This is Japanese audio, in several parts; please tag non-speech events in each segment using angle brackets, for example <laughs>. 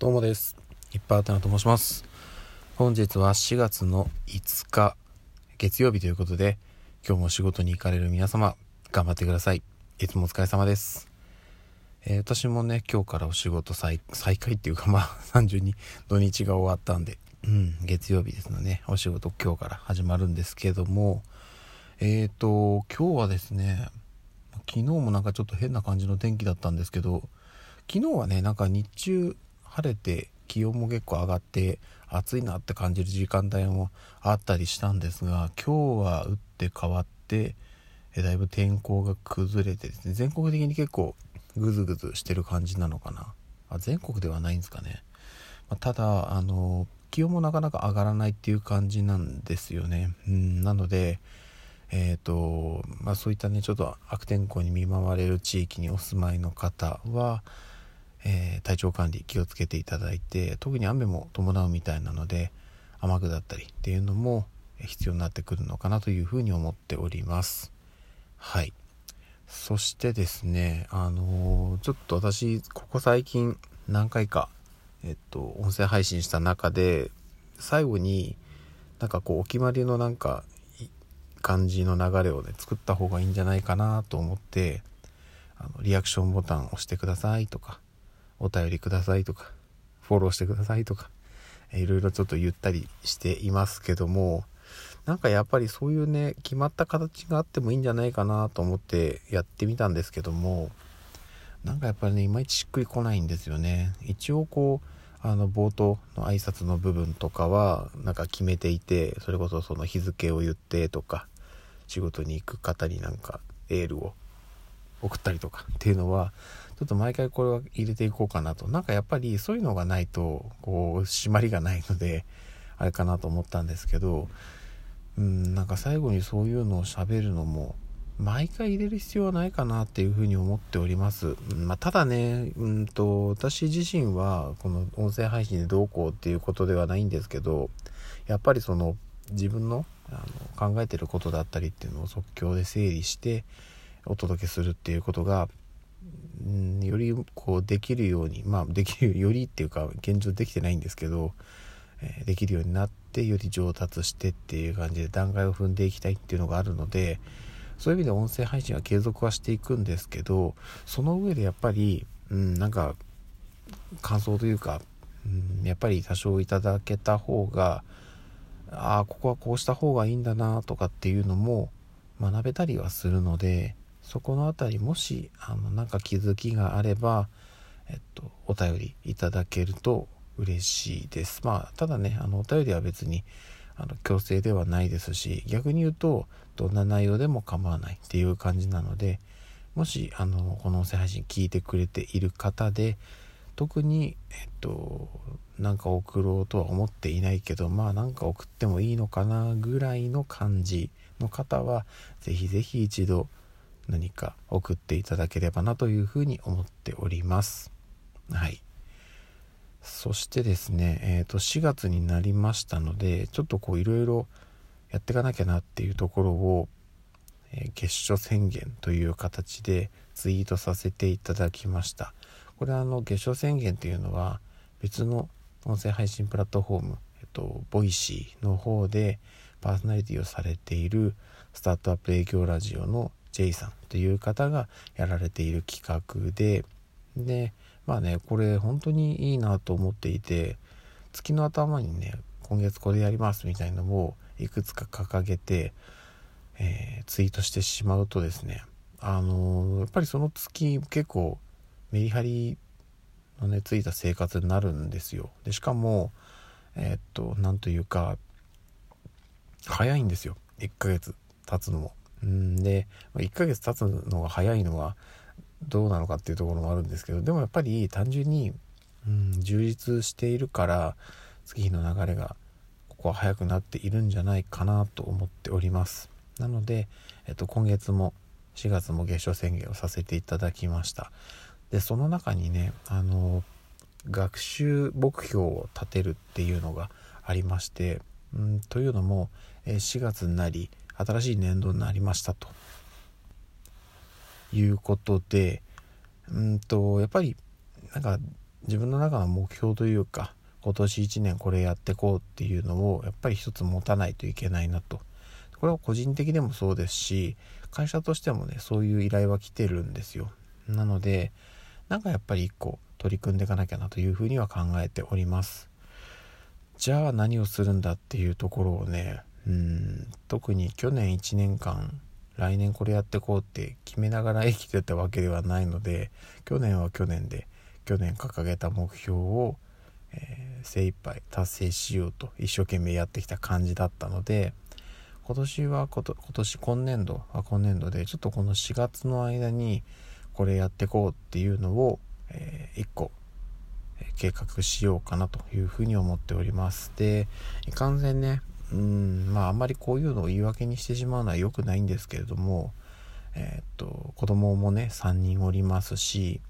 どうもです。いっぱいあたなと申します。本日は4月の5日、月曜日ということで、今日も仕事に行かれる皆様、頑張ってください。いつもお疲れ様です。えー、私もね、今日からお仕事再再開っていうか、まあ、単純に土日が終わったんで、うん、月曜日ですので、ね、お仕事今日から始まるんですけども、えっ、ー、と、今日はですね、昨日もなんかちょっと変な感じの天気だったんですけど、昨日はね、なんか日中、晴れて気温も結構上がって暑いなって感じる時間帯もあったりしたんですが今日は打って変わってえだいぶ天候が崩れてですね。全国的に結構グズグズしてる感じなのかな。あ全国ではないんですかね、まあ、ただあの気温もなかなか上がらないっていう感じなんですよね。うんなのでえーとまあ、そういったねちょっと悪天候に見舞われる地域にお住まいの方は、えー、体調管理気をつけていただいて特に雨も伴うみたいなので雨具だったりっていうのも必要になってくるのかなというふうに思っております。はい。そしてですねあのー、ちょっと私ここ最近何回かえっと音声配信した中で最後になんかこうお決まりのなんか感じの流れをね作った方がいいんじゃないかなと思ってあのリアクションボタン押してくださいとかお便りくださいとか、フォローしてくださいとか、いろいろちょっと言ったりしていますけども、なんかやっぱりそういうね、決まった形があってもいいんじゃないかなと思ってやってみたんですけども、なんかやっぱりね、いまいちしっくりこないんですよね。一応こう、あの冒頭の挨拶の部分とかはなんか決めていてそれこそその日付を言ってとか仕事に行く方になんかエールを送ったりとかっていうのはちょっと毎回これは入れていこうかなと。なんかやっぱりそういうのがないと、こう、締まりがないので、<laughs> あれかなと思ったんですけど、うん、なんか最後にそういうのを喋るのも、毎回入れる必要はないかなっていうふうに思っております。まあ、ただね、うんと、私自身はこの音声配信でどうこうっていうことではないんですけど、やっぱりその自分のあの考えてることだったりっていうのを即興で整理してお届けするっていうことがうん、よりこうできるようにまあできる <laughs> よりっていうか現状できてないんですけど、え、できるようになってより上達してっていう感じで段階を踏んでいきたいっていうのがあるのでそういう意味で音声配信は継続はしていくんですけどその上でやっぱり、うん、なんか感想というか、うん、やっぱり多少いただけた方がああここはこうした方がいいんだなとかっていうのも学べたりはするのでそこの辺りもしあのなんか気づきがあれば、えっと、お便りいただけると嬉しいです。まあ、ただね、あの、お便りは別に、あの、強制ではないですし、逆に言うと、どんな内容でも構わないっていう感じなので、もし、あの、この音声配信聞いてくれている方で、特に、えっと、なんか送ろうとは思っていないけど、まあなんか送ってもいいのかなぐらいの感じの方は、ぜひぜひ一度、何か送っていただければなというふうに思っております。はい。そしてですね、えっ、ー、と、4月になりましたので、ちょっとこういろいろやっていかなきゃなっていうところを、えー、月初宣言という形でツイートさせていただきました。これはあの、月初宣言というのは別の音声配信プラットフォーム、えっと、 Voicy の方でパーソナリティをされているスタートアップ営業ラジオの J さんという方がやられている企画ででまあねこれ本当にいいなと思っていて月の頭にね今月これやりますみたいなのをいくつか掲げて、えー、ツイートしてしまうとですねあのー、やっぱりその月結構メリハリのねついた生活になるんですよ。でしかもえー、っとなんというか早いんですよ。1ヶ月経つのも。んで、1ヶ月経つのが早いのはどうなのかっていうところもあるんですけどでもやっぱり単純に、うん、充実しているから月日の流れがここは早くなっているんじゃないかなと思っております。なので、えっと、今月も4月も月初宣言をさせていただきました。でその中にねあの学習目標を立てるっていうのがありましてうんというのも4月になり新しい年度になりましたと。いうことでうんとやっぱりなんか自分の中の目標というか今年1年これやってこうっていうのをやっぱり一つ持たないといけないなと。これは個人的でもそうですし会社としてもねそういう依頼は来てるんですよ。なのでなんかやっぱり一個取り組んでいかなきゃなというふうには考えております。じゃあ何をするんだっていうところをねうん特に去年1年間来年これやってこうって決めながら生きてたわけではないので去年は去年で去年掲げた目標を、えー、精一杯達成しようと一生懸命やってきた感じだったので今年は今年今年度は今年度でちょっとこの4月の間にこれやってこうっていうのを、えー、1個計画しようかなというふうに思っております。でいかんせんねうんまああんまりこういうのを言い訳にしてしまうのは良くないんですけれどもえー、っと子供もね3人おりますし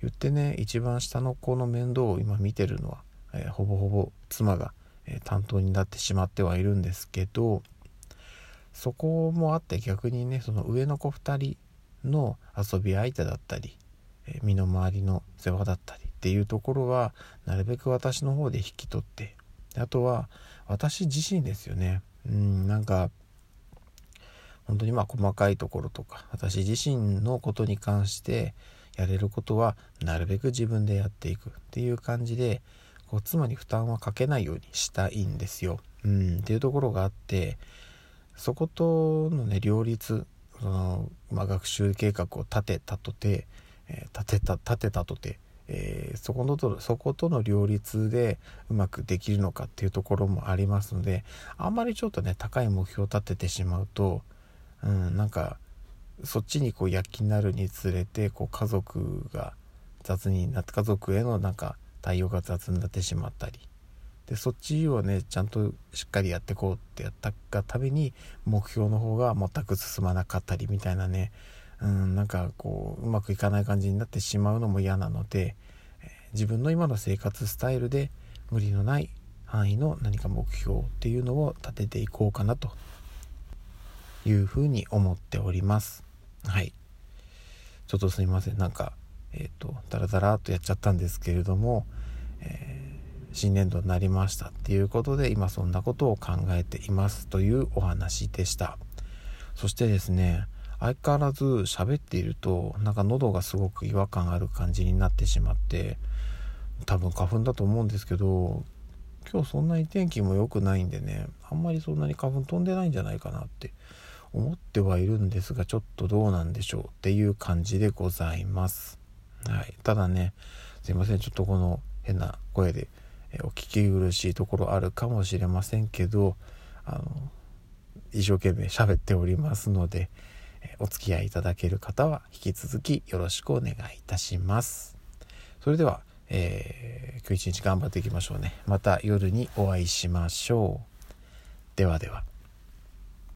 言ってね一番下の子の面倒を今見てるのは、えー、ほぼほぼ妻が、えー、担当になってしまってはいるんですけどそこもあって逆にねその上の子2人の遊び相手だったり、え身の回りの世話だったりっていうところはなるべく私の方で引き取ってあとは私自身ですよねうんなんか本当にまあ細かいところとか私自身のことに関してやれることはなるべく自分でやっていくっていう感じでこう妻に負担はかけないようにしたいんですよ。うんっていうところがあってそことのね両立その、まあ、学習計画を立てたとて、えー、立てた立てたとてえー、そこのとそことの両立でうまくできるのかっていうところもありますのであんまりちょっとね高い目標を立ててしまうと、うん、なんかそっちにこう躍起になるにつれてこう家族が雑になって家族へのなんか対応が雑になってしまったり。でそっちをねちゃんとしっかりやってこうってやったがために目標の方が全く進まなかったりみたいなねうん、なんかこううまくいかない感じになってしまうのも嫌なので、自分の今の生活スタイルで無理のない範囲の何か目標っていうのを立てていこうかなというふうに思っております。はい。ちょっとすいません。なんか、えっ、ー、と、ダラダラっとやっちゃったんですけれども、えー、新年度になりましたっていうことで、今そんなことを考えていますというお話でした。そしてですね、相変わらず喋っているとなんか喉がすごく違和感ある感じになってしまって多分花粉だと思うんですけど今日そんなに天気も良くないんでねあんまりそんなに花粉飛んでないんじゃないかなって思ってはいるんですがちょっとどうなんでしょうっていう感じでございます。はい、ただねすいませんちょっとこの変な声でお聞き苦しいところあるかもしれませんけどあの一生懸命喋っておりますので、お付き合いいただける方は引き続きよろしくお願いいたします。それでは、えー、今日一日頑張っていきましょうね。また夜にお会いしましょう。ではでは。